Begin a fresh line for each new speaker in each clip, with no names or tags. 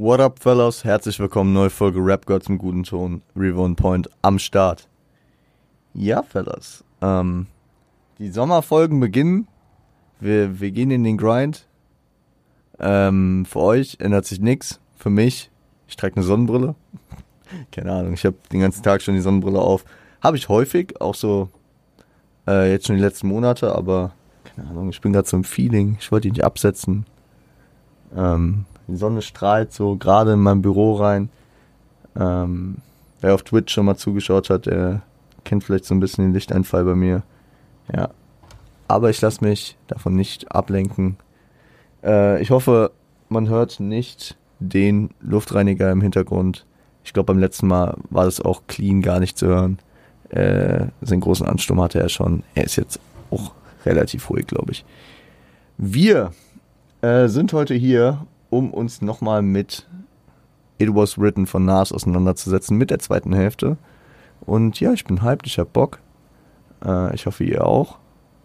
What up, fellas? Herzlich willkommen, neue Folge Rap Gods im guten Ton. Revo Point am Start. Ja, fellas. Ähm, die Sommerfolgen beginnen. Wir, wir gehen in den Grind. Ähm, für euch ändert sich nichts. Für mich, ich trage eine Sonnenbrille. Keine Ahnung, ich habe den ganzen Tag schon die Sonnenbrille auf. Habe ich häufig, auch so äh, jetzt schon die letzten Monate, aber keine Ahnung, ich bin gerade so im Feeling. Ich wollte die nicht absetzen. Ähm, die Sonne strahlt so gerade in mein Büro rein. Ähm, wer auf Twitch schon mal zugeschaut hat, der kennt vielleicht so ein bisschen den Lichteinfall bei mir. Ja. Aber ich lasse mich davon nicht ablenken. Äh, ich hoffe, man hört nicht den Luftreiniger im Hintergrund. Ich glaube, beim letzten Mal war das auch clean gar nicht zu hören. Äh, seinen großen Ansturm hatte er schon. Er ist jetzt auch relativ ruhig, glaube ich. Wir äh, sind heute hier, um uns nochmal mit It Was Written von Nas auseinanderzusetzen, mit der zweiten Hälfte. Und ja, ich bin hyped, ich hab Bock. Äh, ich hoffe, ihr auch.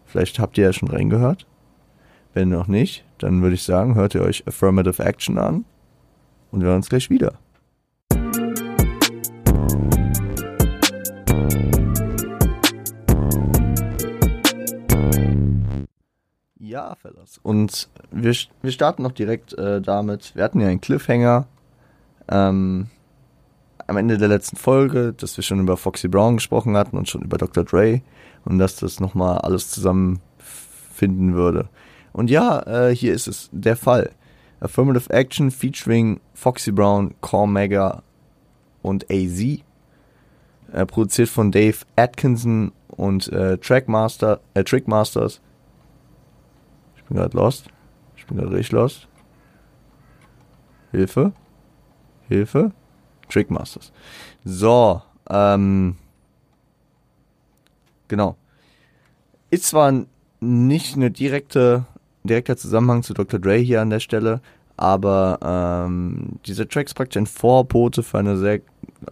Vielleicht habt ihr ja schon reingehört. Wenn noch nicht, dann würde ich sagen, hört ihr euch Affirmative Action an und wir hören uns gleich wieder. Ja, Fellas. Und wir, wir starten noch direkt äh, damit. Wir hatten ja einen Cliffhanger ähm, am Ende der letzten Folge, dass wir schon über Foxy Brown gesprochen hatten und schon über Dr. Dre und dass das nochmal alles zusammenfinden würde. Und ja, äh, hier ist es der Fall. Affirmative Action featuring Foxy Brown, Cormega und AZ. Äh, produziert von Dave Atkinson und äh, Trackmaster, äh, Trickmasters. Bin gerade lost. Ich bin gerade richtig lost. Hilfe. Hilfe. Trickmasters. So, ähm. Genau. Ist zwar nicht eine direkte, direkter Zusammenhang zu Dr. Dre hier an der Stelle, aber ähm, dieser Track ist praktisch ein Vorbote für eine sehr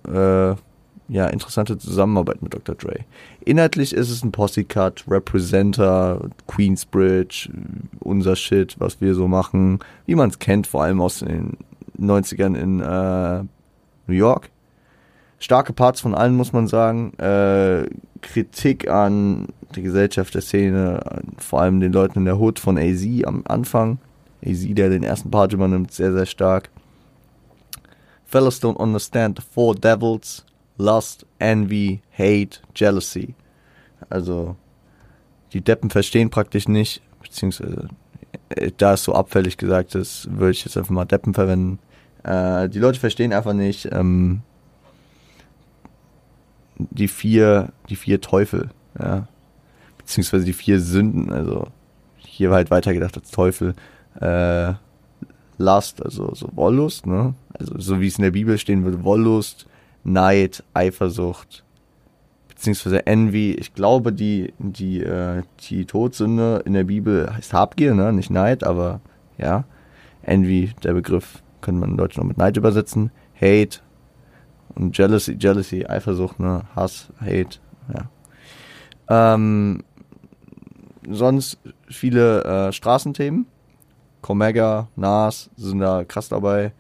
äh, ja, interessante Zusammenarbeit mit Dr. Dre. Inhaltlich ist es ein Posse-Cut, Representer, Queensbridge, unser Shit, was wir so machen, wie man es kennt, vor allem aus den 90ern in äh, New York. Starke Parts von allen, muss man sagen. Äh, Kritik an der Gesellschaft, der Szene, vor allem den Leuten in der Hood von AZ am Anfang. AZ, der den ersten Part übernimmt, sehr, sehr stark. Fellas don't understand the four devils. Lust, Envy, Hate, Jealousy. Also, die Deppen verstehen praktisch nicht, beziehungsweise, äh, da es so abfällig gesagt ist, würde ich jetzt einfach mal Deppen verwenden. Äh, die Leute verstehen einfach nicht ähm, die vier, die vier Teufel, ja. Beziehungsweise die vier Sünden, also hier war halt weitergedacht als Teufel. Äh, Lust, also so Wollust, ne? Also so wie es in der Bibel stehen würde, Wollust, Neid, Eifersucht, beziehungsweise Envy. Ich glaube, die, die, äh, die Todsünde in der Bibel heißt Habgier, ne? Nicht Neid, aber ja. Envy, der Begriff, könnte man in Deutsch noch mit Neid übersetzen. Hate und Jealousy, Jealousy, Eifersucht, ne? Hass, Hate, ja. Ähm, sonst viele äh, Straßenthemen. Comega, Nas sind da krass dabei.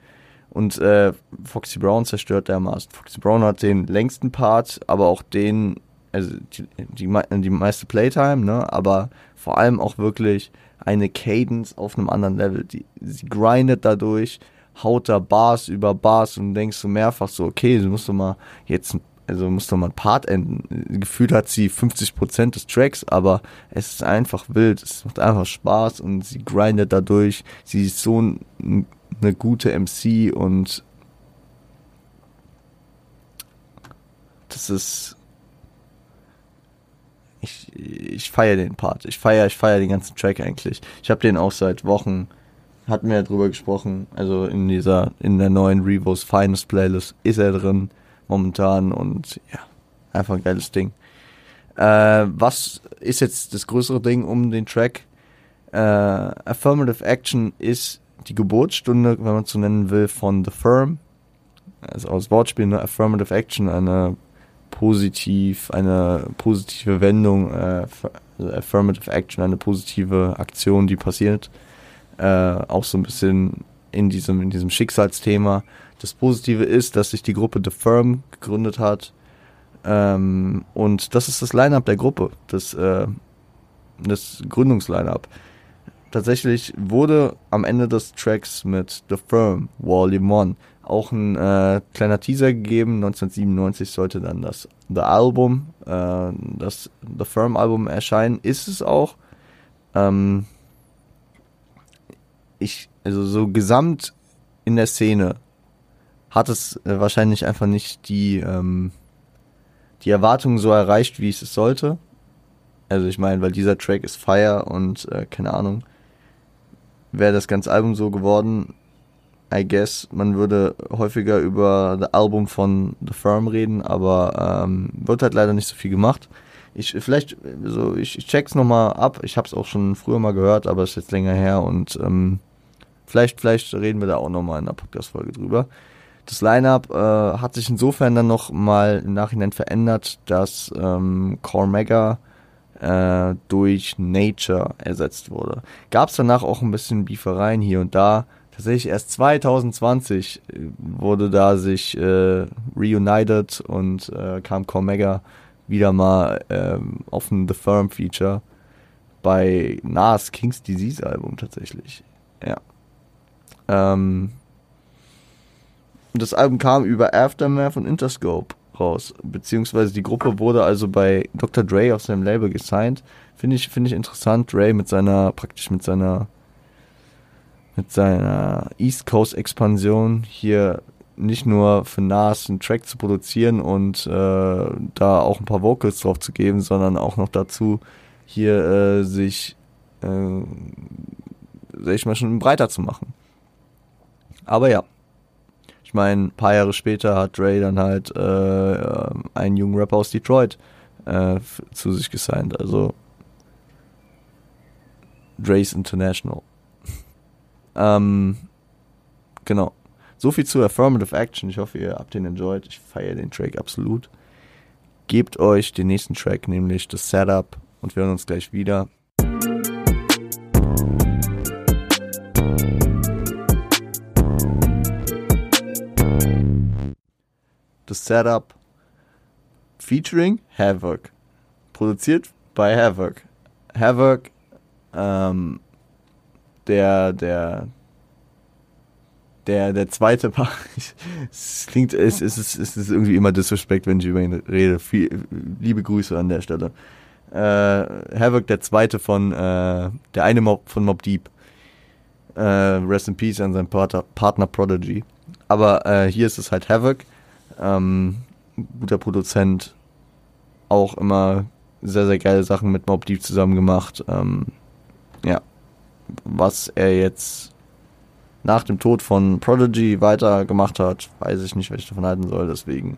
Und äh, Foxy Brown zerstört dermaßen. Foxy Brown hat den längsten Part, aber auch den, also die, die, die meiste Playtime, ne? Aber vor allem auch wirklich eine Cadence auf einem anderen Level. Die, sie grindet dadurch, haut da Bars über Bars und denkst du mehrfach so, okay, du musst doch mal jetzt, also musst doch mal ein Part enden. Gefühlt hat sie 50% des Tracks, aber es ist einfach wild, es macht einfach Spaß und sie grindet dadurch. Sie ist so ein eine gute MC und das ist ich, ich feiere den Part. Ich feiere ich feier den ganzen Track eigentlich. Ich habe den auch seit Wochen hatten wir ja drüber gesprochen, also in dieser in der neuen Revos Finest Playlist ist er drin momentan und ja, einfach ein geiles Ding. Äh, was ist jetzt das größere Ding um den Track? Äh, Affirmative Action ist die Geburtsstunde, wenn man so nennen will, von The Firm. Also aus Wortspiel eine Affirmative Action, eine positiv, eine positive Wendung, äh, also Affirmative Action, eine positive Aktion, die passiert. Äh, auch so ein bisschen in diesem, in diesem Schicksalsthema. Das Positive ist, dass sich die Gruppe The Firm gegründet hat. Ähm, und das ist das Line-Up der Gruppe, das, äh, das Gründungsline-Up. Tatsächlich wurde am Ende des Tracks mit The Firm, Volume 1, auch ein äh, kleiner Teaser gegeben. 1997 sollte dann das The Album, äh, das The Firm Album erscheinen. Ist es auch. Ähm, ich, also so gesamt in der Szene hat es äh, wahrscheinlich einfach nicht die, ähm, die Erwartungen so erreicht, wie es sollte. Also ich meine, weil dieser Track ist Fire und äh, keine Ahnung, wäre das ganze Album so geworden, I guess, man würde häufiger über das Album von The Firm reden, aber ähm, wird halt leider nicht so viel gemacht. Ich vielleicht so ich, ich check's noch mal ab. Ich habe es auch schon früher mal gehört, aber es ist jetzt länger her und ähm, vielleicht vielleicht reden wir da auch noch mal in einer Podcast Folge drüber. Das Lineup äh, hat sich insofern dann noch mal im Nachhinein verändert, dass ähm, Cormega äh, durch Nature ersetzt wurde. Gab es danach auch ein bisschen Biefereien hier und da tatsächlich erst 2020 äh, wurde da sich äh, reunited und äh, kam Cormega wieder mal ähm, auf ein The Firm Feature bei Nas King's Disease Album tatsächlich. Ja. Ähm, das Album kam über Aftermath und Interscope raus, beziehungsweise die Gruppe wurde also bei Dr. Dre auf seinem Label gesigned. Finde ich, finde ich interessant, Dre mit seiner, praktisch mit seiner mit seiner East Coast Expansion hier nicht nur für Nas einen Track zu produzieren und äh, da auch ein paar Vocals drauf zu geben, sondern auch noch dazu hier äh, sich, äh, sag ich mal, schon breiter zu machen. Aber ja, ich meine, ein paar Jahre später hat Dre dann halt äh, einen jungen Rapper aus Detroit äh, zu sich gesigned. Also Dre's International. Ähm, genau. So viel zu Affirmative Action. Ich hoffe, ihr habt den enjoyed. Ich feiere den Track absolut. Gebt euch den nächsten Track, nämlich das Setup, und wir hören uns gleich wieder. Das Setup featuring Havoc. Produziert bei Havoc. Havoc ähm, der, der, der, der zweite Part, es klingt, es, es, es, es ist irgendwie immer Disrespect, wenn ich über ihn rede. Viel, liebe Grüße an der Stelle. Äh, Havoc, der zweite von, äh, der eine Mob von Mob Deep. Äh, rest in Peace an seinen Partner, Partner Prodigy. Aber äh, hier ist es halt Havoc. Ähm, guter Produzent. Auch immer sehr, sehr geile Sachen mit Mob Deep zusammen gemacht. Ähm, ja, was er jetzt nach dem Tod von Prodigy weitergemacht hat, weiß ich nicht, was ich davon halten soll. Deswegen,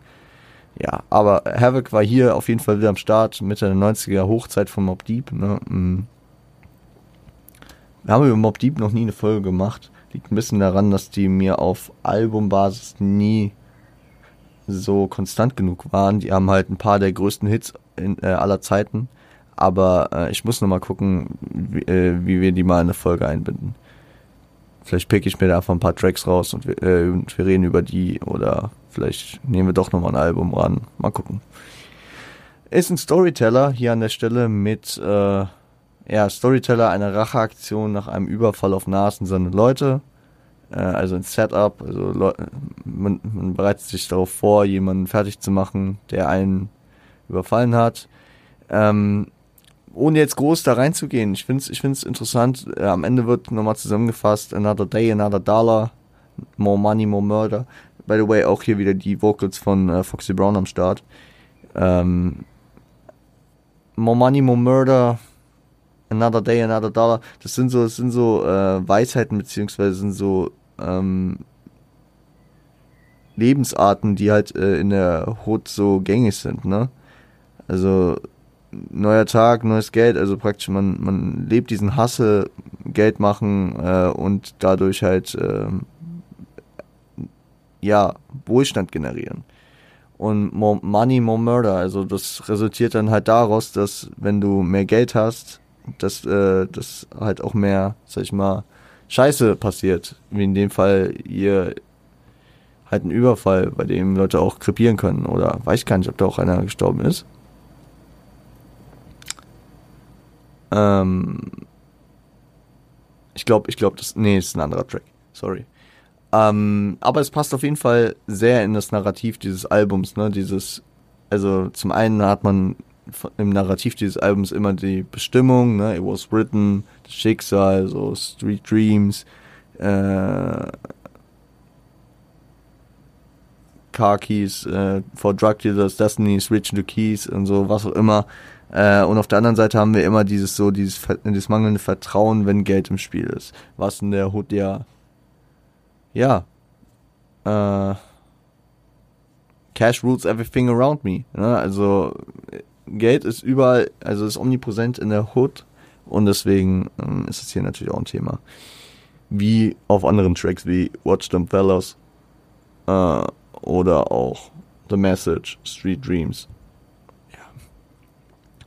ja. Aber Havoc war hier auf jeden Fall wieder am Start, Mitte der 90er Hochzeit von Mob Deep. Ne? Mm. Wir haben über Mob Deep noch nie eine Folge gemacht. Liegt ein bisschen daran, dass die mir auf Albumbasis nie so konstant genug waren. Die haben halt ein paar der größten Hits in, äh, aller Zeiten. Aber äh, ich muss nochmal gucken, wie, äh, wie wir die mal in eine Folge einbinden. Vielleicht pick ich mir da einfach ein paar Tracks raus und wir, äh, und wir reden über die oder vielleicht nehmen wir doch nochmal ein Album ran. Mal gucken. Ist ein Storyteller hier an der Stelle mit, äh, ja, Storyteller einer Racheaktion nach einem Überfall auf Nas und seine Leute. Äh, also ein Setup, also Leu man, man bereitet sich darauf vor, jemanden fertig zu machen, der einen überfallen hat. Ähm, ohne jetzt groß da reinzugehen, ich finde es ich find's interessant, äh, am Ende wird nochmal zusammengefasst, another day, another dollar, more money, more murder. By the way, auch hier wieder die Vocals von äh, Foxy Brown am Start. Ähm, more money, more murder, another day, another dollar. Das sind so, das sind so äh, Weisheiten, beziehungsweise sind so ähm, Lebensarten, die halt äh, in der Hood so gängig sind, ne? Also neuer Tag, neues Geld, also praktisch man, man lebt diesen Hasse, Geld machen äh, und dadurch halt äh, ja, Wohlstand generieren. Und more money, more murder, also das resultiert dann halt daraus, dass wenn du mehr Geld hast, dass äh, das halt auch mehr, sag ich mal, Scheiße passiert, wie in dem Fall hier halt ein Überfall, bei dem Leute auch krepieren können oder weiß ich gar nicht, ob da auch einer gestorben ist. Ähm, ich glaube, ich glaube, das, nee, ist ein anderer Track. Sorry. Ähm, aber es passt auf jeden Fall sehr in das Narrativ dieses Albums, ne? Dieses, also zum einen hat man im Narrativ dieses Albums immer die Bestimmung, ne? It was written, das Schicksal, so Street Dreams, äh, Car Keys, äh, for Drug Dealers, Destiny, Switch to Keys und so, was auch immer. Äh, und auf der anderen Seite haben wir immer dieses so, dieses, dieses mangelnde Vertrauen, wenn Geld im Spiel ist. Was in der Hood ja ja, äh, Cash rules everything around me. Ne? Also Geld ist überall, also ist omnipräsent in der Hood und deswegen ähm, ist es hier natürlich auch ein Thema. Wie auf anderen Tracks wie Watch Them Fellows äh, oder auch The Message, Street Dreams. Ja.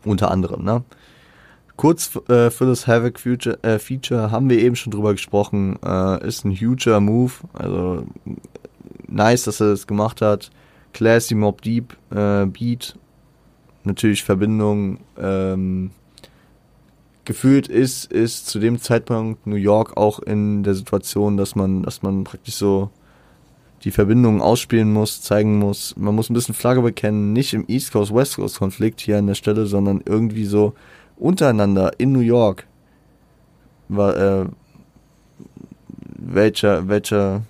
Unter anderem, ne? Kurz äh, für das Havoc Future, äh, Feature haben wir eben schon drüber gesprochen. Äh, ist ein huger Move. Also nice, dass er das gemacht hat. Classy Mob Deep äh, Beat. Natürlich Verbindung. Ähm, gefühlt ist, ist zu dem Zeitpunkt New York auch in der Situation, dass man, dass man praktisch so die Verbindungen ausspielen muss, zeigen muss. Man muss ein bisschen Flagge bekennen, nicht im East Coast West Coast Konflikt hier an der Stelle, sondern irgendwie so untereinander in New York, war, äh, welcher, welcher,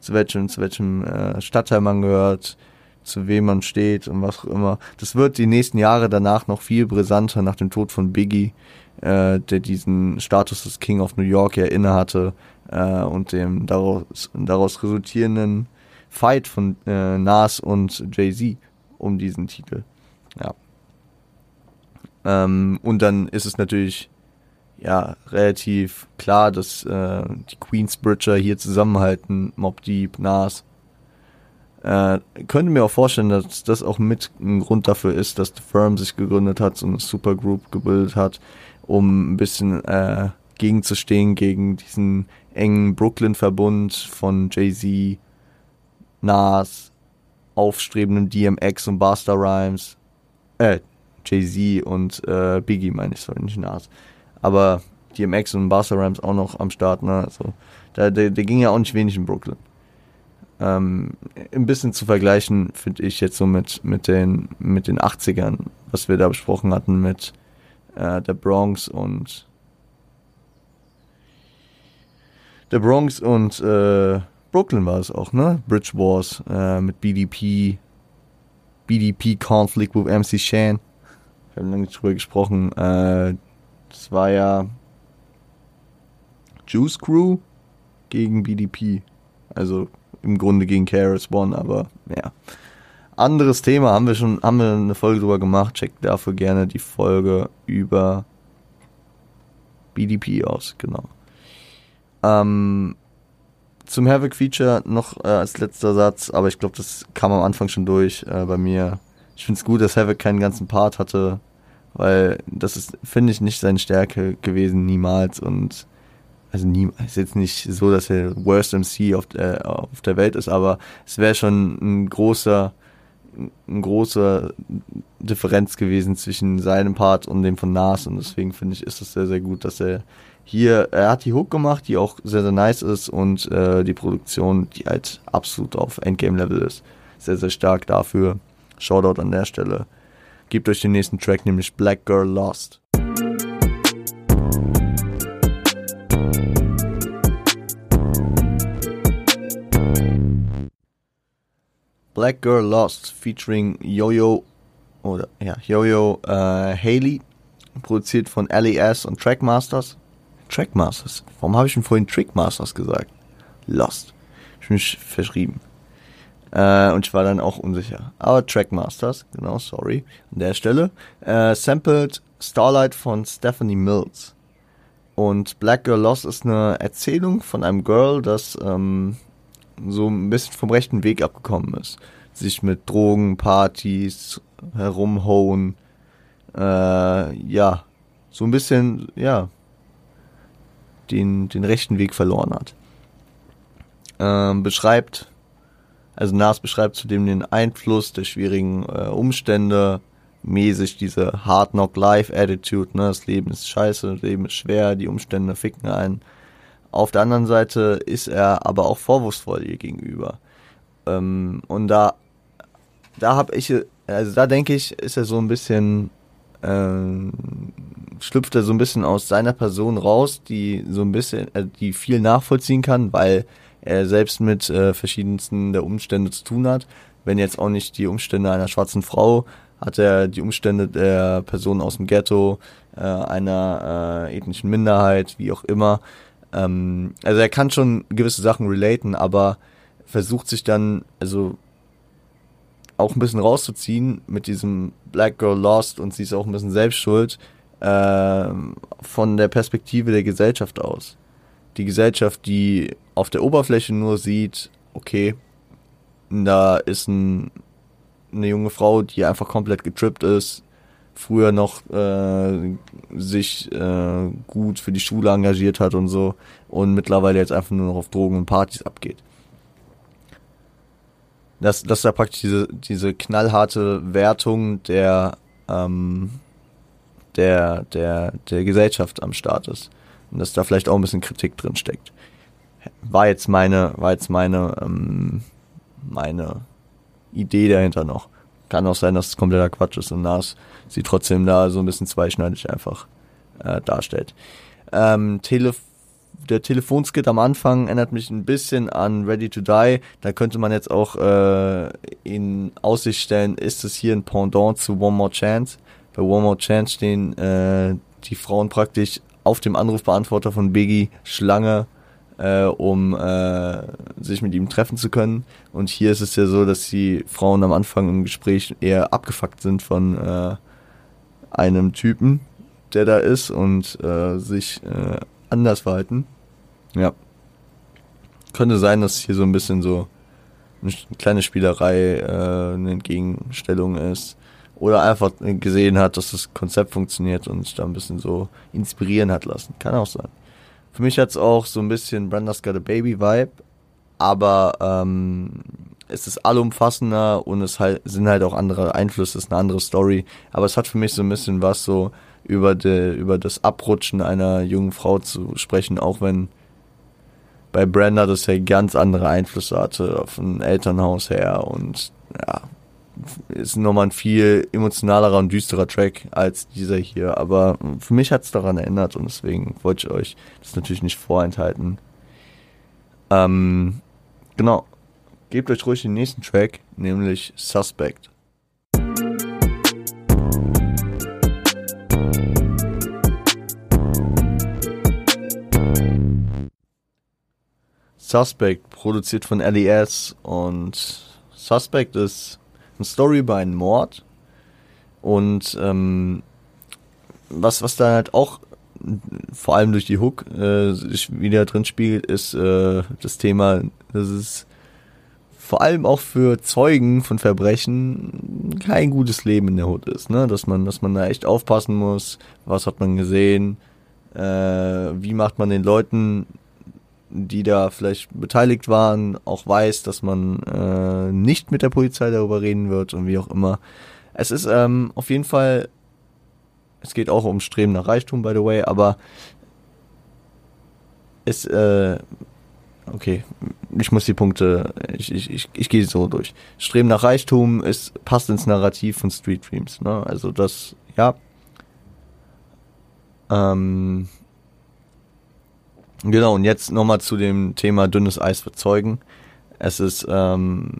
zu welchem, zu welchem äh, Stadtteil man gehört, zu wem man steht und was auch immer. Das wird die nächsten Jahre danach noch viel brisanter nach dem Tod von Biggie, äh, der diesen Status des King of New York ja innehatte äh, und dem daraus, daraus resultierenden Fight von äh, Nas und Jay-Z um diesen Titel. Ja. Ähm, und dann ist es natürlich ja relativ klar, dass äh, die Queensbridger hier zusammenhalten, Mob Deep, Nas. Äh, könnte mir auch vorstellen, dass das auch mit ein Grund dafür ist, dass The Firm sich gegründet hat, so eine Supergroup gebildet hat, um ein bisschen äh, gegenzustehen gegen diesen engen Brooklyn-Verbund von Jay-Z, Nas, aufstrebenden DMX und Busta Rhymes, äh, Jay-Z und äh, Biggie, meine ich, sorry, nicht Nas. Aber DMX und Busta Rhymes auch noch am Start, ne? Also, der, der, der ging ja auch nicht wenig in Brooklyn. Ähm, ein bisschen zu vergleichen, finde ich jetzt so mit, mit, den, mit den 80ern, was wir da besprochen hatten mit äh, der Bronx und der Bronx und äh, Brooklyn war es auch, ne? Bridge Wars äh, mit BDP, BDP Conflict with MC Shan. Wir haben lange drüber gesprochen. Äh, das war ja Juice Crew gegen BDP. Also im Grunde gegen KRS One, aber ja. Anderes Thema haben wir schon, haben wir eine Folge drüber gemacht. Checkt dafür gerne die Folge über BDP aus, genau. Ähm, zum Havoc Feature noch äh, als letzter Satz, aber ich glaube, das kam am Anfang schon durch äh, bei mir. Ich finde es gut, dass Havoc keinen ganzen Part hatte, weil das ist, finde ich, nicht seine Stärke gewesen, niemals. Und also nie, ist jetzt nicht so, dass er Worst MC auf, äh, auf der Welt ist, aber es wäre schon ein großer, ein großer Differenz gewesen zwischen seinem Part und dem von Nas und deswegen finde ich, ist es sehr, sehr gut, dass er hier, er hat die Hook gemacht, die auch sehr, sehr nice ist und äh, die Produktion, die halt absolut auf Endgame-Level ist. Sehr, sehr stark dafür. Shoutout an der Stelle. Gebt euch den nächsten Track, nämlich Black Girl Lost. Black Girl Lost featuring Yo-Yo oder ja, Yo-Yo äh, Haley, produziert von LES und Trackmasters. Trackmasters. Warum habe ich denn vorhin Trickmasters gesagt? Lost. Ich bin verschrieben. Äh, und ich war dann auch unsicher. Aber Trackmasters, genau, sorry, an der Stelle. Äh, sampled Starlight von Stephanie Mills. Und Black Girl Lost ist eine Erzählung von einem Girl, das ähm, so ein bisschen vom rechten Weg abgekommen ist. Sich mit Drogen, Partys, herumhauen, äh, ja, so ein bisschen, ja, den, den rechten Weg verloren hat. Ähm, beschreibt, also Nas beschreibt zudem den Einfluss der schwierigen äh, Umstände, mäßig diese Hard Knock Life Attitude, ne, das Leben ist scheiße, das Leben ist schwer, die Umstände ficken einen. Auf der anderen Seite ist er aber auch vorwurfsvoll ihr gegenüber. Ähm, und da, da habe ich, also da denke ich, ist er so ein bisschen, ähm, schlüpft er so ein bisschen aus seiner Person raus, die so ein bisschen, äh, die viel nachvollziehen kann, weil er selbst mit äh, verschiedensten der Umstände zu tun hat. Wenn jetzt auch nicht die Umstände einer schwarzen Frau, hat er die Umstände der Person aus dem Ghetto, äh, einer äh, ethnischen Minderheit, wie auch immer. Ähm, also er kann schon gewisse Sachen relaten, aber versucht sich dann, also auch ein bisschen rauszuziehen mit diesem Black Girl Lost und sie ist auch ein bisschen selbst schuld äh, von der Perspektive der Gesellschaft aus. Die Gesellschaft, die auf der Oberfläche nur sieht, okay, da ist ein, eine junge Frau, die einfach komplett getrippt ist, früher noch äh, sich äh, gut für die Schule engagiert hat und so und mittlerweile jetzt einfach nur noch auf Drogen und Partys abgeht. Dass, dass da praktisch diese, diese knallharte Wertung der, ähm, der, der, der Gesellschaft am Start ist. Und dass da vielleicht auch ein bisschen Kritik drin steckt. War jetzt meine, war jetzt meine, ähm, meine Idee dahinter noch. Kann auch sein, dass es kompletter Quatsch ist und Nas sie trotzdem da so ein bisschen zweischneidig einfach äh, darstellt. Ähm, Telef der Telefonskit am Anfang erinnert mich ein bisschen an Ready to Die. Da könnte man jetzt auch äh, in Aussicht stellen, ist es hier ein Pendant zu One More Chance. Bei One More Chance stehen äh, die Frauen praktisch auf dem Anrufbeantworter von Biggie Schlange äh, um äh, sich mit ihm treffen zu können. Und hier ist es ja so, dass die Frauen am Anfang im Gespräch eher abgefuckt sind von äh, einem Typen, der da ist und äh, sich äh, anders verhalten. Ja. Könnte sein, dass hier so ein bisschen so eine kleine Spielerei äh, eine Entgegenstellung ist. Oder einfach gesehen hat, dass das Konzept funktioniert und sich da ein bisschen so inspirieren hat lassen. Kann auch sein. Für mich hat es auch so ein bisschen Brenda's Got a Baby Vibe, aber ähm, es ist allumfassender und es halt, sind halt auch andere Einflüsse, es ist eine andere Story. Aber es hat für mich so ein bisschen was so über, de, über das Abrutschen einer jungen Frau zu sprechen, auch wenn bei Brenda das ja ganz andere Einflüsse hatte ein Elternhaus her und ja, ist nochmal ein viel emotionalerer und düsterer Track als dieser hier. Aber für mich hat es daran erinnert und deswegen wollte ich euch das natürlich nicht vorenthalten. Ähm, genau. Gebt euch ruhig den nächsten Track, nämlich Suspect. Suspect, produziert von LES und Suspect ist eine Story über einen Mord. Und ähm, was, was da halt auch vor allem durch die Hook äh, sich wieder drin spiegelt, ist äh, das Thema, dass es vor allem auch für Zeugen von Verbrechen kein gutes Leben in der Hut ist, ne? Dass man, dass man da echt aufpassen muss, was hat man gesehen, äh, wie macht man den Leuten die da vielleicht beteiligt waren, auch weiß, dass man äh, nicht mit der Polizei darüber reden wird und wie auch immer. Es ist ähm, auf jeden Fall, es geht auch um Streben nach Reichtum, by the way, aber es, äh, okay, ich muss die Punkte, ich, ich, ich, ich gehe so durch. Streben nach Reichtum ist, passt ins Narrativ von Street Dreams, ne? Also das, ja. Ähm, Genau, und jetzt nochmal zu dem Thema dünnes Eis verzeugen. Es ist ähm,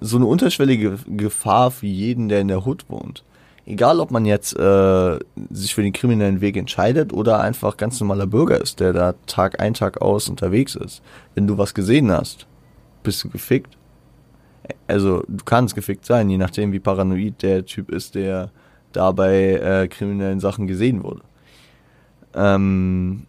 so eine unterschwellige Gefahr für jeden, der in der Hut wohnt. Egal, ob man jetzt äh, sich für den kriminellen Weg entscheidet oder einfach ganz normaler Bürger ist, der da Tag ein, Tag aus unterwegs ist. Wenn du was gesehen hast, bist du gefickt. Also du kannst gefickt sein, je nachdem wie paranoid der Typ ist, der da bei äh, kriminellen Sachen gesehen wurde. Ähm,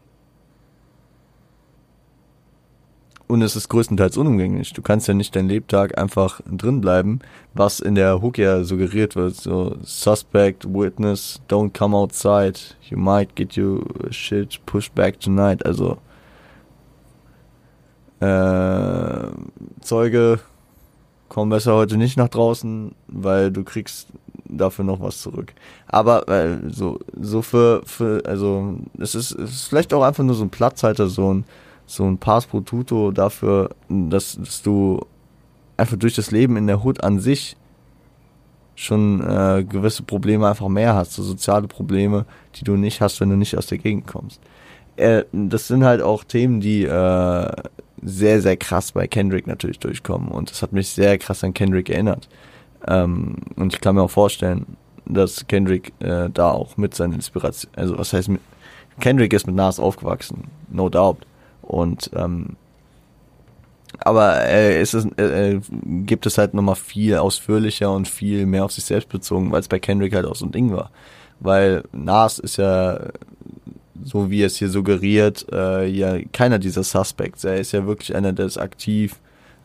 und es ist größtenteils unumgänglich. Du kannst ja nicht deinen Lebtag einfach drin bleiben, was in der Hook ja suggeriert wird. So, Suspect, Witness, don't come outside, you might get your shit pushed back tonight. Also, äh, Zeuge, komm besser heute nicht nach draußen, weil du kriegst dafür noch was zurück. Aber äh, so, so für, für, also es ist, es ist vielleicht auch einfach nur so ein Platzhalter, so ein, so ein Pass pro Tuto dafür, dass, dass du einfach durch das Leben in der Hood an sich schon äh, gewisse Probleme einfach mehr hast, so soziale Probleme, die du nicht hast, wenn du nicht aus der Gegend kommst. Äh, das sind halt auch Themen, die äh, sehr, sehr krass bei Kendrick natürlich durchkommen und das hat mich sehr krass an Kendrick erinnert. Ähm, und ich kann mir auch vorstellen, dass Kendrick äh, da auch mit seiner Inspiration, also was heißt, mit, Kendrick ist mit Nas aufgewachsen, no doubt. Und ähm, aber äh, ist es, äh, gibt es halt nochmal viel ausführlicher und viel mehr auf sich selbst bezogen, weil es bei Kendrick halt auch so ein Ding war. Weil Nas ist ja, so wie es hier suggeriert, äh, ja keiner dieser Suspects. Er ist ja wirklich einer, der aktiv,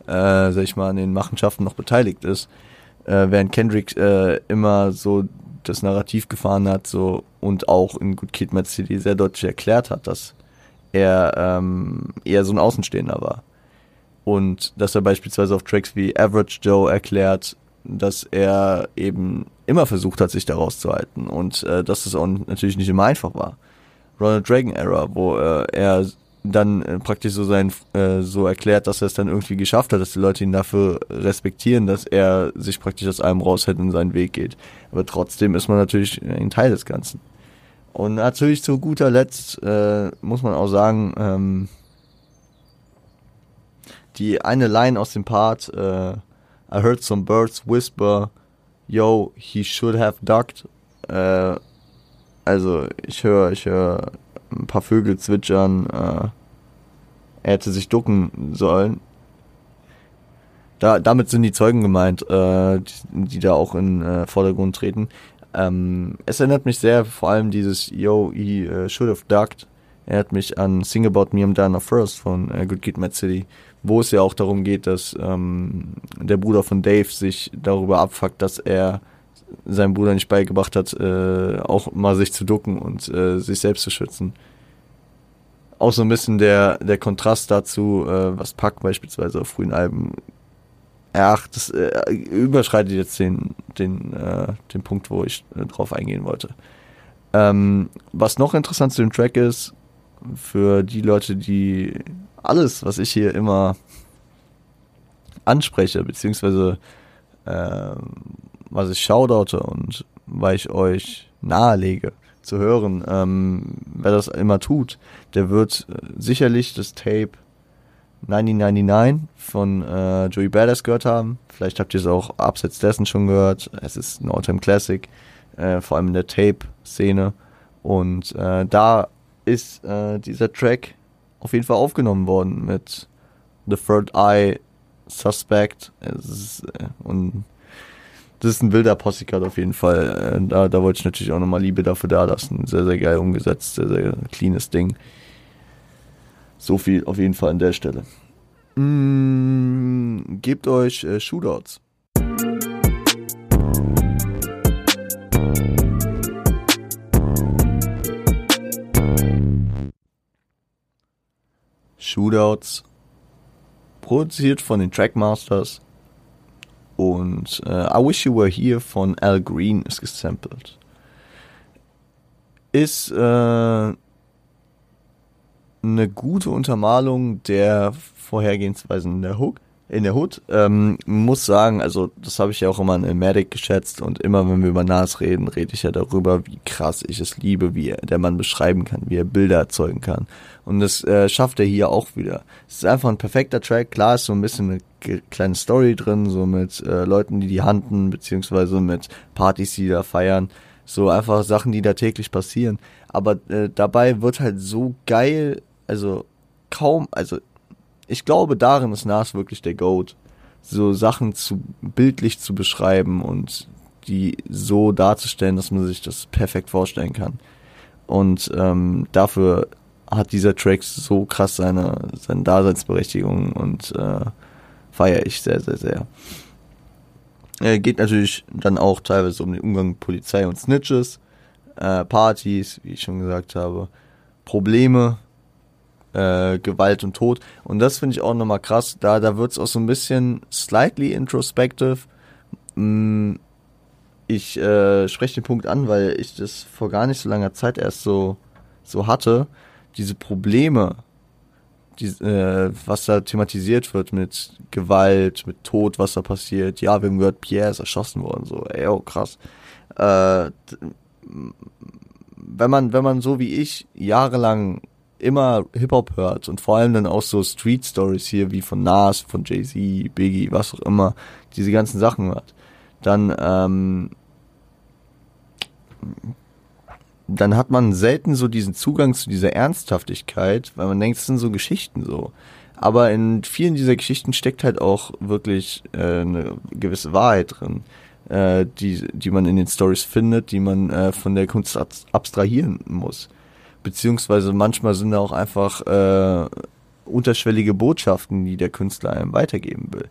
äh, sag ich mal, an den Machenschaften noch beteiligt ist. Äh, während Kendrick äh, immer so das Narrativ gefahren hat, so und auch in Good Kid, Mad City sehr deutlich erklärt hat, dass er ähm, eher so ein Außenstehender war. Und dass er beispielsweise auf Tracks wie Average Joe erklärt, dass er eben immer versucht hat, sich da rauszuhalten und äh, dass es auch natürlich nicht immer einfach war. Ronald Dragon Era, wo äh, er dann äh, praktisch so sein äh, so erklärt, dass er es dann irgendwie geschafft hat, dass die Leute ihn dafür respektieren, dass er sich praktisch aus allem raushält und seinen Weg geht. Aber trotzdem ist man natürlich ein Teil des Ganzen. Und natürlich zu guter Letzt äh, muss man auch sagen, ähm, die eine Line aus dem Part, äh, I heard some birds whisper, yo, he should have ducked. Äh, also ich höre, ich höre ein paar Vögel zwitschern, äh, er hätte sich ducken sollen. Da, damit sind die Zeugen gemeint, äh, die, die da auch in äh, Vordergrund treten. Ähm, es erinnert mich sehr, vor allem dieses Yo, he uh, should have ducked. Erinnert mich an Sing About Me I'm Diana First von uh, Good Kid Mad City, wo es ja auch darum geht, dass ähm, der Bruder von Dave sich darüber abfuckt, dass er seinem Bruder nicht beigebracht hat, äh, auch mal sich zu ducken und äh, sich selbst zu schützen. Auch so ein bisschen der, der Kontrast dazu, äh, was Pack beispielsweise auf frühen Alben Ach, das äh, überschreitet jetzt den, den, äh, den Punkt, wo ich äh, drauf eingehen wollte. Ähm, was noch interessant zu dem Track ist, für die Leute, die alles, was ich hier immer anspreche, beziehungsweise äh, was ich shoutoute und weil ich euch nahelege zu hören, ähm, wer das immer tut, der wird äh, sicherlich das Tape 1999 von äh, Joey Badass gehört haben. Vielleicht habt ihr es auch abseits dessen schon gehört. Es ist ein All-Time Classic, äh, vor allem in der Tape-Szene. Und äh, da ist äh, dieser Track auf jeden Fall aufgenommen worden mit The Third Eye Suspect. Ist, äh, und das ist ein wilder Possikart auf jeden Fall. Äh, da, da wollte ich natürlich auch nochmal Liebe dafür da lassen. Sehr, sehr geil umgesetzt, sehr, sehr cleanes Ding. So viel auf jeden Fall an der Stelle. Mm, gebt euch äh, Shootouts. Shootouts produziert von den Trackmasters und äh, I Wish You Were Here von Al Green ist gesampelt. Ist äh, eine gute Untermalung der Vorhergehensweisen in der Hook, in der Hood. Ähm, muss sagen, also das habe ich ja auch immer in Medic geschätzt und immer wenn wir über Nas reden, rede ich ja darüber, wie krass ich es liebe, wie der Mann beschreiben kann, wie er Bilder erzeugen kann. Und das äh, schafft er hier auch wieder. Es ist einfach ein perfekter Track. Klar ist so ein bisschen eine kleine Story drin, so mit äh, Leuten, die die handen, beziehungsweise mit Partys, die da feiern. So einfach Sachen, die da täglich passieren. Aber äh, dabei wird halt so geil also kaum, also ich glaube, darin ist Nas wirklich der Goat. So Sachen zu bildlich zu beschreiben und die so darzustellen, dass man sich das perfekt vorstellen kann. Und ähm, dafür hat dieser Track so krass seine, seine Daseinsberechtigung und äh, feiere ich sehr, sehr, sehr. Er geht natürlich dann auch teilweise um den Umgang mit Polizei und Snitches, äh, Partys, wie ich schon gesagt habe, Probleme, äh, Gewalt und Tod. Und das finde ich auch nochmal krass. Da, da wird es auch so ein bisschen slightly introspective. Mm, ich äh, spreche den Punkt an, weil ich das vor gar nicht so langer Zeit erst so, so hatte. Diese Probleme, die, äh, was da thematisiert wird mit Gewalt, mit Tod, was da passiert. Ja, wir haben gehört, Pierre ist erschossen worden, so, ey, oh, krass. Äh, wenn man, wenn man so wie ich jahrelang immer Hip-Hop hört und vor allem dann auch so Street-Stories hier wie von Nas, von Jay-Z, Biggie, was auch immer, diese ganzen Sachen hört, dann, ähm, dann hat man selten so diesen Zugang zu dieser Ernsthaftigkeit, weil man denkt, es sind so Geschichten so. Aber in vielen dieser Geschichten steckt halt auch wirklich äh, eine gewisse Wahrheit drin, äh, die, die man in den Stories findet, die man äh, von der Kunst abstrahieren muss beziehungsweise manchmal sind da auch einfach äh, unterschwellige Botschaften, die der Künstler einem weitergeben will.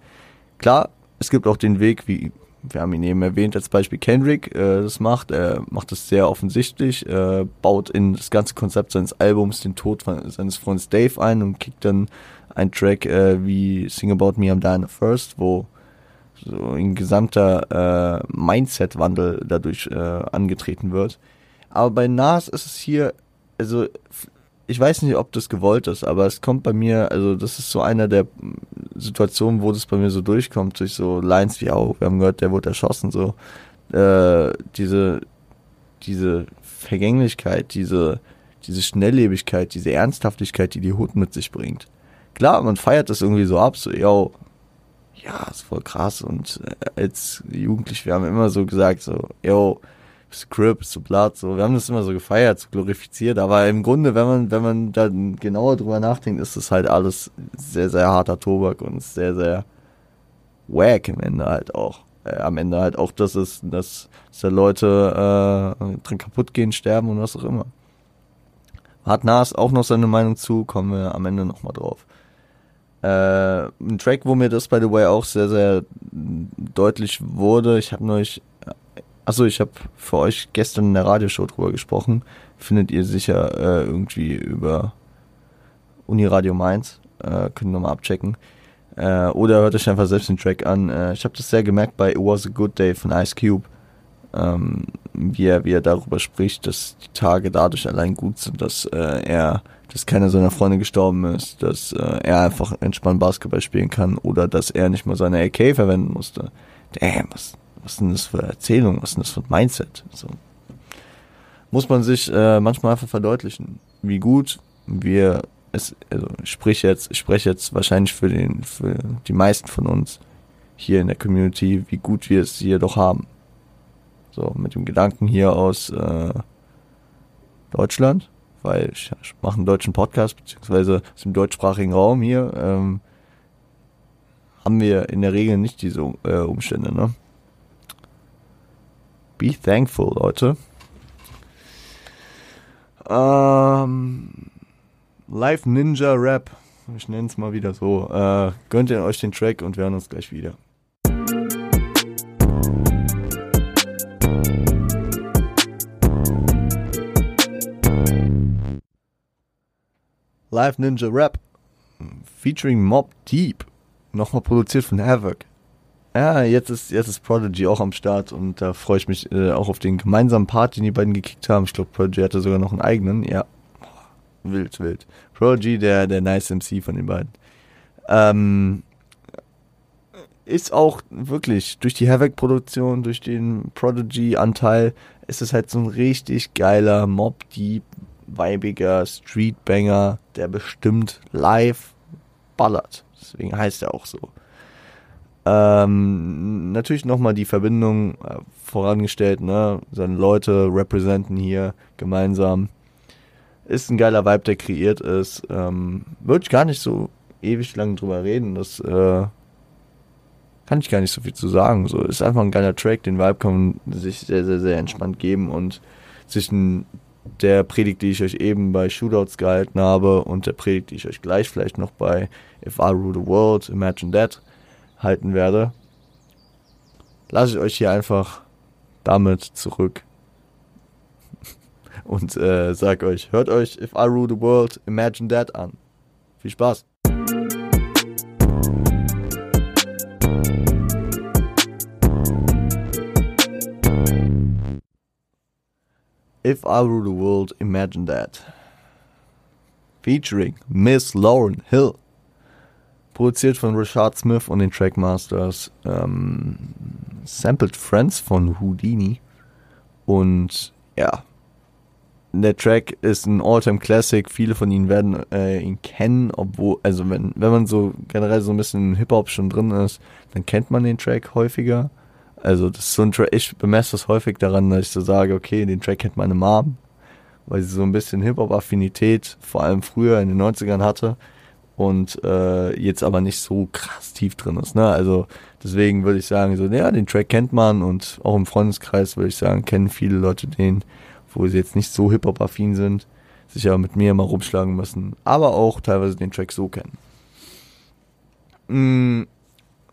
Klar, es gibt auch den Weg, wie wir haben ihn eben erwähnt als Beispiel Kendrick äh, das macht. Er macht das sehr offensichtlich, äh, baut in das ganze Konzept seines Albums den Tod von, seines Freundes Dave ein und kickt dann einen Track äh, wie Sing About Me I'm Dying First, wo so ein gesamter äh, Mindset-Wandel dadurch äh, angetreten wird. Aber bei Nas ist es hier also ich weiß nicht, ob das gewollt ist, aber es kommt bei mir, also das ist so einer der Situationen, wo das bei mir so durchkommt, durch so Lines wie, oh, wir haben gehört, der wurde erschossen, so, äh, diese, diese Vergänglichkeit, diese, diese Schnelllebigkeit, diese Ernsthaftigkeit, die die Hut mit sich bringt. Klar, man feiert das irgendwie so ab, so, yo, ja, ist voll krass und äh, als Jugendlich, wir haben immer so gesagt, so, yo, Script, zu Blatt, so. Wir haben das immer so gefeiert, so glorifiziert, aber im Grunde, wenn man, wenn man dann genauer drüber nachdenkt, ist das halt alles sehr, sehr harter Tobak und sehr, sehr wack im Ende halt auch. Äh, am Ende halt auch, dass es, dass, dass da Leute äh, dran kaputt gehen, sterben und was auch immer. Hat Nas auch noch seine Meinung zu, kommen wir am Ende nochmal drauf. Äh, ein Track, wo mir das, by the way, auch sehr, sehr deutlich wurde. Ich habe neulich Achso, ich habe für euch gestern in der Radioshow drüber gesprochen. Findet ihr sicher äh, irgendwie über Uniradio Mainz. Äh, könnt ihr nochmal abchecken. Äh, oder hört euch einfach selbst den Track an. Äh, ich habe das sehr gemerkt bei It Was a Good Day von Ice Cube. Ähm, wie, er, wie er darüber spricht, dass die Tage dadurch allein gut sind, dass äh, er, dass keiner seiner Freunde gestorben ist, dass äh, er einfach entspannt Basketball spielen kann oder dass er nicht mal seine AK verwenden musste. Damn, was, was ist denn das für Erzählung, was ist denn das für ein Mindset? So. Muss man sich äh, manchmal einfach verdeutlichen, wie gut wir es, also ich spreche jetzt, ich spreche jetzt wahrscheinlich für den, für die meisten von uns hier in der Community, wie gut wir es hier doch haben. So, mit dem Gedanken hier aus äh, Deutschland, weil ich, ich mache einen deutschen Podcast, beziehungsweise aus dem deutschsprachigen Raum hier, ähm, haben wir in der Regel nicht diese äh, Umstände, ne? Be thankful, Leute. Ähm, Live Ninja Rap. Ich nenne es mal wieder so. Äh, gönnt ihr euch den Track und wir hören uns gleich wieder. Live Ninja Rap featuring Mob Deep. Nochmal produziert von Havoc. Ja, jetzt ist, jetzt ist Prodigy auch am Start und da freue ich mich äh, auch auf den gemeinsamen Part, den die beiden gekickt haben. Ich glaube, Prodigy hatte sogar noch einen eigenen. Ja, wild, wild. Prodigy, der, der nice MC von den beiden. Ähm, ist auch wirklich durch die Havoc-Produktion, durch den Prodigy-Anteil, ist es halt so ein richtig geiler, Mob-Deep, weibiger Streetbanger, der bestimmt live ballert. Deswegen heißt er auch so. Ähm, natürlich nochmal die Verbindung äh, vorangestellt, ne? Seine Leute representen hier gemeinsam. Ist ein geiler Vibe, der kreiert ist. Ähm, Würde ich gar nicht so ewig lang drüber reden. Das äh, kann ich gar nicht so viel zu sagen. So ist einfach ein geiler Track. Den Vibe kann man sich sehr, sehr, sehr entspannt geben und sich ein der Predigt, die ich euch eben bei Shootouts gehalten habe und der Predigt, die ich euch gleich vielleicht noch bei If I Rule the World, Imagine That halten werde, lasse ich euch hier einfach damit zurück und äh, sag euch, hört euch If I Rule the World, Imagine That an. Viel Spaß! If I Rule the World, Imagine That. Featuring Miss Lauren Hill. Produziert von Richard Smith und den Trackmasters. Ähm, sampled Friends von Houdini. Und ja, der Track ist ein All-Time Classic. Viele von ihnen werden äh, ihn kennen, obwohl, also wenn, wenn man so generell so ein bisschen Hip-Hop schon drin ist, dann kennt man den Track häufiger. Also das ist so ein Track, ich bemesse das häufig daran, dass ich so sage, okay, den Track kennt meine Mom, weil sie so ein bisschen Hip-Hop-Affinität, vor allem früher in den 90ern hatte und äh, jetzt aber nicht so krass tief drin ist. Ne? Also deswegen würde ich sagen, so, ja, den Track kennt man und auch im Freundeskreis würde ich sagen, kennen viele Leute den, wo sie jetzt nicht so Hip-Hop-affin sind, sich aber mit mir immer rumschlagen müssen, aber auch teilweise den Track so kennen. Mm,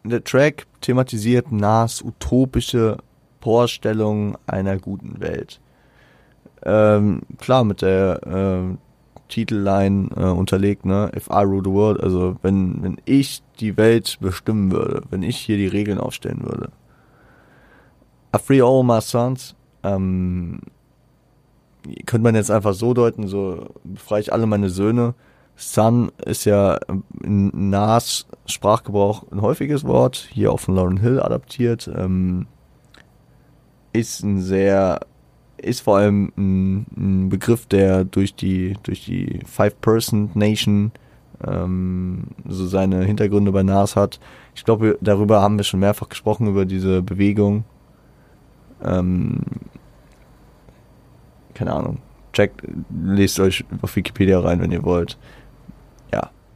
der Track thematisiert Nas utopische Vorstellung einer guten Welt. Ähm, klar, mit der äh, Titelline äh, unterlegt, ne? If I rule the world, also wenn, wenn ich die Welt bestimmen würde, wenn ich hier die Regeln aufstellen würde. I free all my sons, ähm, könnte man jetzt einfach so deuten, so befreie ich alle meine Söhne. Son ist ja in Nas Sprachgebrauch ein häufiges Wort, hier auch von Lauren Hill adaptiert. Ähm, ist ein sehr, ist vor allem ein, ein Begriff, der durch die, durch die Five-Person-Nation ähm, so seine Hintergründe bei Nas hat. Ich glaube, darüber haben wir schon mehrfach gesprochen, über diese Bewegung. Ähm, keine Ahnung. Checkt, lest euch auf Wikipedia rein, wenn ihr wollt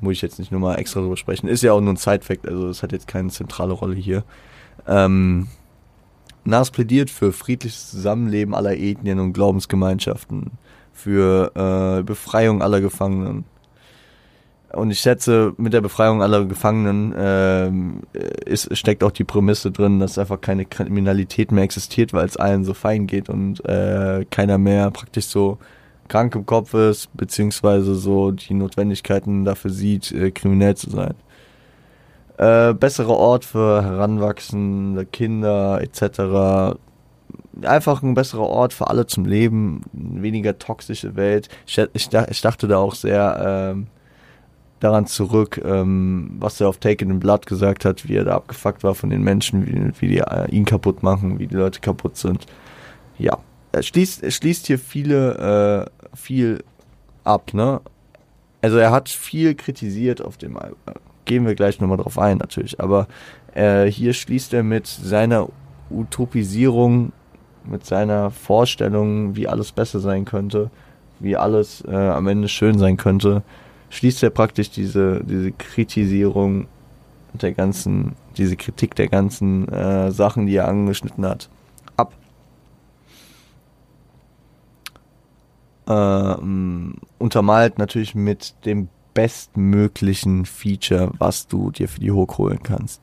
muss ich jetzt nicht nur mal extra drüber sprechen. Ist ja auch nur ein Side-Fact, also es hat jetzt keine zentrale Rolle hier. Ähm, Nas plädiert für friedliches Zusammenleben aller Ethnien und Glaubensgemeinschaften, für äh, Befreiung aller Gefangenen. Und ich schätze, mit der Befreiung aller Gefangenen äh, ist, steckt auch die Prämisse drin, dass einfach keine Kriminalität mehr existiert, weil es allen so fein geht und äh, keiner mehr praktisch so krank im Kopf ist, beziehungsweise so die Notwendigkeiten dafür sieht, äh, kriminell zu sein. Äh, besserer Ort für heranwachsende Kinder etc. Einfach ein besserer Ort für alle zum Leben, weniger toxische Welt. Ich, ich, ich dachte da auch sehr ähm, daran zurück, ähm, was er auf Take in Blood gesagt hat, wie er da abgefuckt war von den Menschen, wie, wie die äh, ihn kaputt machen, wie die Leute kaputt sind. Ja, er schließt, er schließt hier viele äh, viel ab, ne? Also er hat viel kritisiert auf dem Album. Gehen wir gleich nochmal drauf ein, natürlich. Aber äh, hier schließt er mit seiner Utopisierung, mit seiner Vorstellung, wie alles besser sein könnte, wie alles äh, am Ende schön sein könnte, schließt er praktisch diese, diese Kritisierung der ganzen, diese Kritik der ganzen äh, Sachen, die er angeschnitten hat, ähm, untermalt natürlich mit dem bestmöglichen Feature, was du dir für die Hook holen kannst.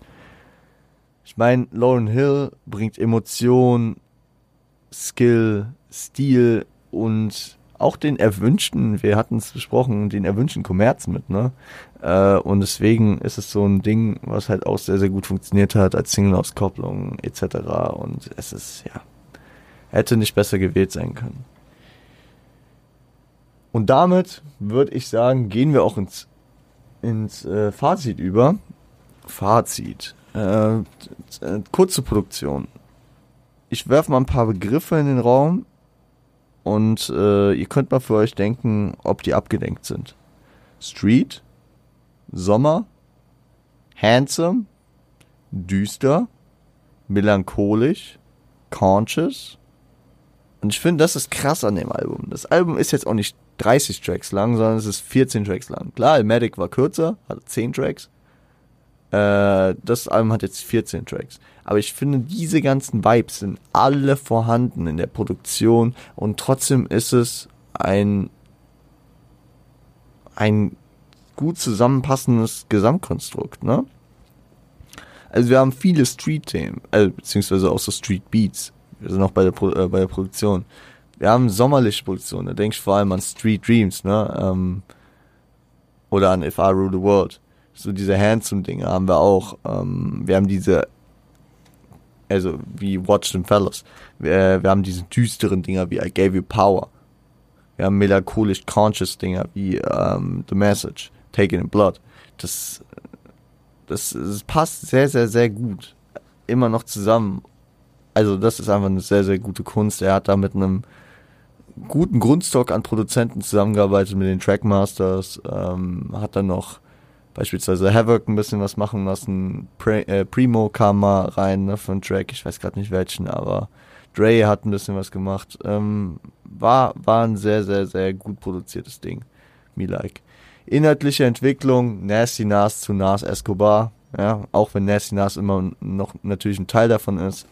Ich meine, Lauren Hill bringt Emotion, Skill, Stil und auch den erwünschten, wir hatten es besprochen, den erwünschten Kommerz mit, ne? Äh, und deswegen ist es so ein Ding, was halt auch sehr, sehr gut funktioniert hat als Single-Auskopplung etc. Und es ist, ja, hätte nicht besser gewählt sein können. Und damit würde ich sagen, gehen wir auch ins, ins äh, Fazit über. Fazit. Äh, kurze Produktion. Ich werfe mal ein paar Begriffe in den Raum und äh, ihr könnt mal für euch denken, ob die abgedenkt sind. Street, Sommer, Handsome, Düster, Melancholisch, Conscious. Und ich finde, das ist krass an dem Album. Das Album ist jetzt auch nicht 30 Tracks lang, sondern es ist 14 Tracks lang. Klar, Almatic war kürzer, hatte 10 Tracks. Äh, das Album hat jetzt 14 Tracks. Aber ich finde, diese ganzen Vibes sind alle vorhanden in der Produktion und trotzdem ist es ein, ein gut zusammenpassendes Gesamtkonstrukt, ne? Also wir haben viele Street-Themen, äh, beziehungsweise auch so Street-Beats. Wir sind auch bei der, Pro äh, bei der Produktion. Wir haben sommerliche Produktion, da denke ich vor allem an Street Dreams, ne? Ähm, oder an If I Rule the World. So diese Handsome-Dinge haben wir auch. Ähm, wir haben diese, also wie Watch Them Fellas. Wir, wir haben diese düsteren Dinger wie I Gave You Power. Wir haben melancholisch conscious Dinger wie ähm, The Message, Taken in Blood. Das das, das passt sehr, sehr, sehr gut. Immer noch zusammen. Also das ist einfach eine sehr, sehr gute Kunst. Er hat da mit einem guten Grundstock an Produzenten zusammengearbeitet mit den Trackmasters, ähm, hat dann noch beispielsweise Havoc ein bisschen was machen lassen, Pre äh, Primo kam mal rein ne, einen Track, ich weiß gerade nicht welchen, aber Dre hat ein bisschen was gemacht. Ähm, war, war ein sehr, sehr, sehr gut produziertes Ding. Me like. Inhaltliche Entwicklung, Nasty Nas zu Nas Escobar, ja, auch wenn Nasty Nas immer noch natürlich ein Teil davon ist,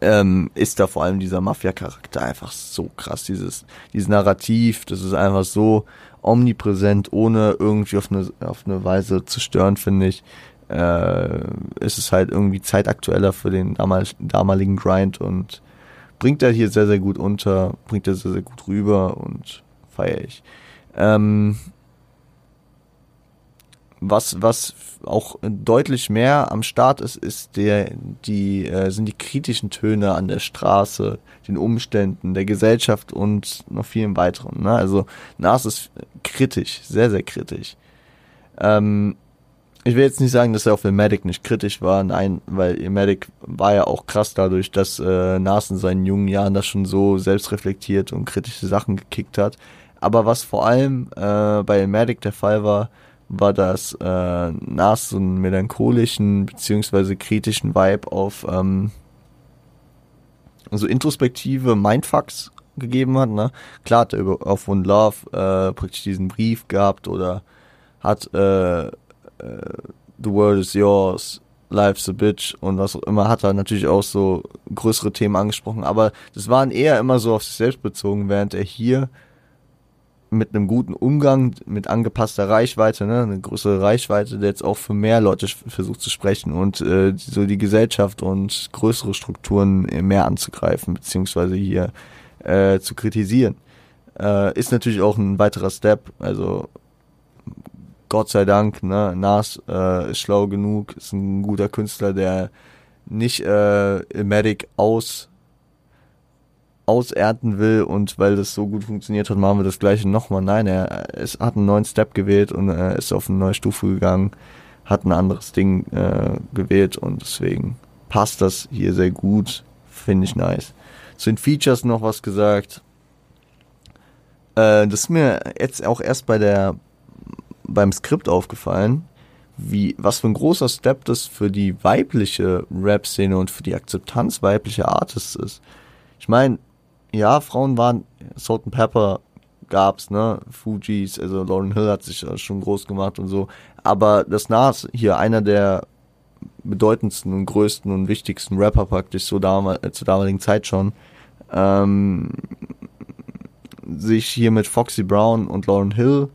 ähm, ist da vor allem dieser Mafia-Charakter einfach so krass, dieses, dieses Narrativ, das ist einfach so omnipräsent, ohne irgendwie auf eine, auf eine Weise zu stören, finde ich. Äh, ist es halt irgendwie zeitaktueller für den damal, damaligen Grind und bringt er hier sehr, sehr gut unter, bringt er sehr, sehr gut rüber und feiere ich. Ähm, was, was auch deutlich mehr am Start ist, ist der, die, äh, sind die kritischen Töne an der Straße, den Umständen, der Gesellschaft und noch vielen weiteren. Ne? Also Nas ist kritisch, sehr, sehr kritisch. Ähm, ich will jetzt nicht sagen, dass er auf Ilmatic nicht kritisch war, nein, weil Ilmatic war ja auch krass dadurch, dass äh, Nas in seinen jungen Jahren das schon so selbstreflektiert und kritische Sachen gekickt hat. Aber was vor allem äh, bei Ilmatic der Fall war, war das äh, nach so einem melancholischen beziehungsweise kritischen Vibe auf ähm, so introspektive Mindfucks gegeben hat. Ne? Klar hat er über, auf One Love äh, praktisch diesen Brief gehabt oder hat äh, äh, The World is Yours, Life's a Bitch und was auch immer, hat er natürlich auch so größere Themen angesprochen, aber das waren eher immer so auf sich selbst bezogen, während er hier mit einem guten Umgang, mit angepasster Reichweite, ne, eine größere Reichweite, der jetzt auch für mehr Leute versucht zu sprechen und äh, so die Gesellschaft und größere Strukturen mehr anzugreifen, beziehungsweise hier äh, zu kritisieren. Äh, ist natürlich auch ein weiterer Step, also Gott sei Dank, ne, Nas äh, ist schlau genug, ist ein guter Künstler, der nicht äh, Medic aus ausernten will und weil das so gut funktioniert hat, machen wir das gleiche nochmal. Nein, er es hat einen neuen Step gewählt und er ist auf eine neue Stufe gegangen, hat ein anderes Ding äh, gewählt und deswegen passt das hier sehr gut, finde ich nice. Zu den Features noch was gesagt. Äh, das ist mir jetzt auch erst bei der beim Skript aufgefallen, wie was für ein großer Step das für die weibliche Rap-Szene und für die Akzeptanz weiblicher Artists ist. Ich meine, ja, Frauen waren, Salt and Pepper gab's, ne, Fujis, also Lauren Hill hat sich schon groß gemacht und so, aber das Nas hier einer der bedeutendsten und größten und wichtigsten Rapper praktisch so damal, äh, zur damaligen Zeit schon, ähm, sich hier mit Foxy Brown und Lauren Hill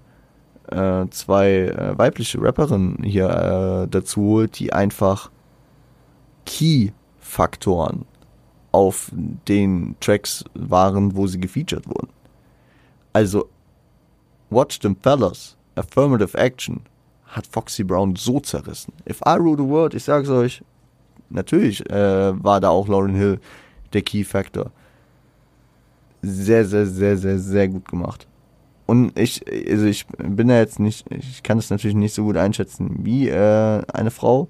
äh, zwei äh, weibliche Rapperinnen hier äh, dazu holt, die einfach Key-Faktoren auf den Tracks waren, wo sie gefeatured wurden. Also, Watch Them Fellas, Affirmative Action, hat Foxy Brown so zerrissen. If I Rule the World, ich sag's euch, natürlich äh, war da auch Lauren Hill der Key Factor. Sehr, sehr, sehr, sehr, sehr gut gemacht. Und ich, also ich bin da jetzt nicht, ich kann das natürlich nicht so gut einschätzen wie äh, eine Frau,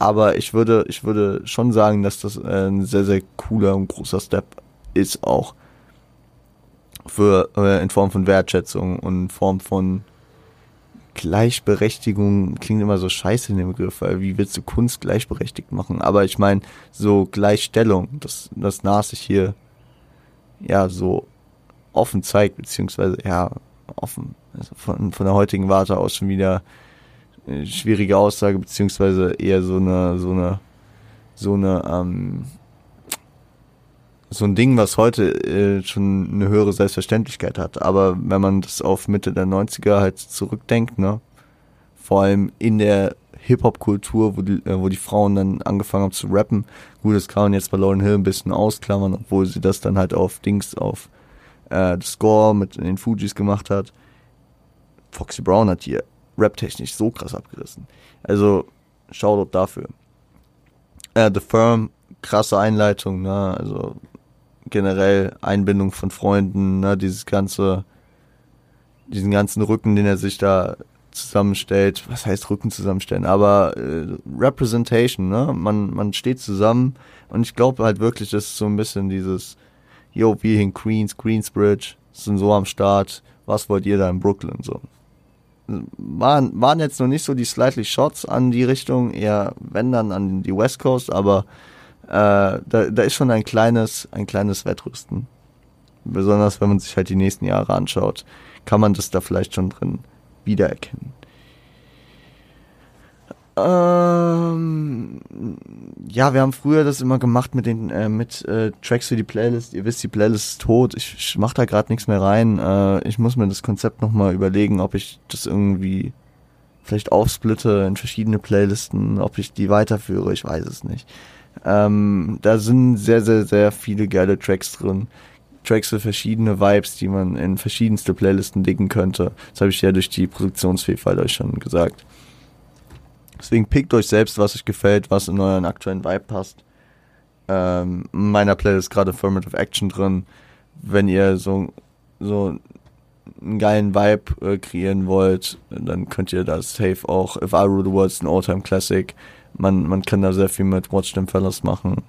aber ich würde, ich würde schon sagen, dass das ein sehr, sehr cooler und großer Step ist auch. Für, äh, in Form von Wertschätzung und in Form von Gleichberechtigung klingt immer so scheiße in dem Begriff, weil wie willst du Kunst gleichberechtigt machen? Aber ich meine, so Gleichstellung, dass das Nas sich hier ja so offen zeigt, beziehungsweise ja offen, also von, von der heutigen Warte aus schon wieder schwierige Aussage, beziehungsweise eher so eine, so eine, so eine, ähm, so ein Ding, was heute äh, schon eine höhere Selbstverständlichkeit hat. Aber wenn man das auf Mitte der 90er halt zurückdenkt, ne, vor allem in der Hip-Hop-Kultur, wo die, äh, wo die Frauen dann angefangen haben zu rappen. Gut, das kann man jetzt bei Lauren Hill ein bisschen ausklammern, obwohl sie das dann halt auf Dings, auf äh, Score mit den Fujis gemacht hat. Foxy Brown hat hier rap-technisch so krass abgerissen. Also, Shoutout dafür. Äh, The Firm, krasse Einleitung, ne? Also generell Einbindung von Freunden, ne? Dieses ganze, diesen ganzen Rücken, den er sich da zusammenstellt. Was heißt Rücken zusammenstellen? Aber äh, Representation, ne? Man, man steht zusammen und ich glaube halt wirklich, das ist so ein bisschen dieses, yo, wir in Queens, Queensbridge, sind so am Start, was wollt ihr da in Brooklyn so? Waren, waren jetzt noch nicht so die slightly Shots an die Richtung, eher wenn dann an die West Coast, aber äh, da, da ist schon ein kleines, ein kleines Wettrüsten. Besonders wenn man sich halt die nächsten Jahre anschaut, kann man das da vielleicht schon drin wiedererkennen. Ähm, ja, wir haben früher das immer gemacht mit den äh, mit äh, Tracks für die Playlist. Ihr wisst, die Playlist ist tot. Ich, ich mach da gerade nichts mehr rein. Äh, ich muss mir das Konzept nochmal überlegen, ob ich das irgendwie vielleicht aufsplitte in verschiedene Playlisten, ob ich die weiterführe. Ich weiß es nicht. Ähm, da sind sehr, sehr, sehr viele geile Tracks drin. Tracks für verschiedene Vibes, die man in verschiedenste Playlisten dicken könnte. Das habe ich ja durch die Produktionsvielfalt euch schon gesagt. Deswegen pickt euch selbst, was euch gefällt, was in euren aktuellen Vibe passt. Ähm, in meiner Playlist gerade Affirmative Action drin. Wenn ihr so, so einen geilen Vibe äh, kreieren wollt, dann könnt ihr das safe auch. If I Rule the World ist ein All-Time Classic. Man, man kann da sehr viel mit Watch Them Fellas machen.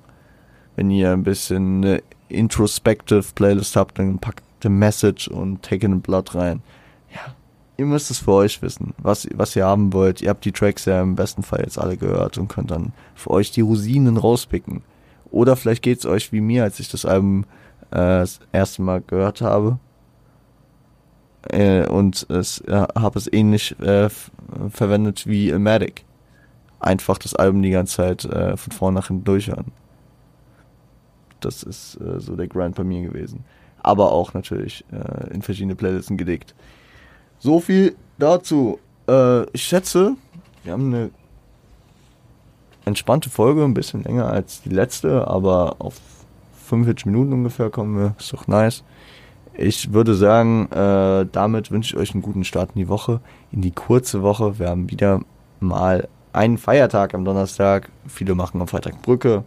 Wenn ihr ein bisschen eine introspective Playlist habt, dann packt The Message und Take in Blood rein. Ja, ihr müsst es für euch wissen, was, was ihr haben wollt. Ihr habt die Tracks ja im besten Fall jetzt alle gehört und könnt dann für euch die Rosinen rauspicken. Oder vielleicht geht es euch wie mir, als ich das Album äh, das erste Mal gehört habe. Äh, und es äh, habe es ähnlich äh, verwendet wie Ilmatic. Einfach das Album die ganze Zeit äh, von vorn nach hinten durchhören. Das ist äh, so der Grind bei mir gewesen. Aber auch natürlich äh, in verschiedene Playlisten gelegt. So viel dazu. Äh, ich schätze, wir haben eine entspannte Folge, ein bisschen länger als die letzte, aber auf 45 Minuten ungefähr kommen wir. Ist doch nice. Ich würde sagen, äh, damit wünsche ich euch einen guten Start in die Woche, in die kurze Woche. Wir haben wieder mal einen Feiertag am Donnerstag. Viele machen am Freitag Brücke.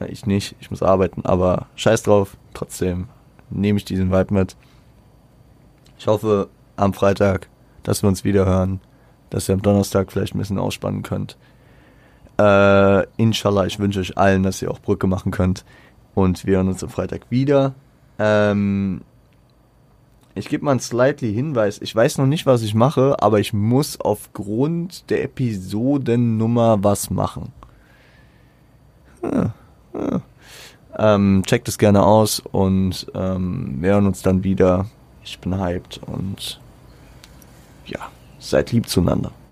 Äh, ich nicht, ich muss arbeiten, aber scheiß drauf. Trotzdem nehme ich diesen Vibe mit. Ich hoffe am Freitag, dass wir uns wieder hören, dass ihr am Donnerstag vielleicht ein bisschen ausspannen könnt. Äh, inshallah, ich wünsche euch allen, dass ihr auch Brücke machen könnt. Und wir hören uns am Freitag wieder. Ähm, ich gebe mal einen slightly Hinweis. Ich weiß noch nicht, was ich mache, aber ich muss aufgrund der Episodennummer was machen. Hm, hm. Ähm, checkt es gerne aus und ähm, wir hören uns dann wieder. Ich bin hyped und ja, seid lieb zueinander.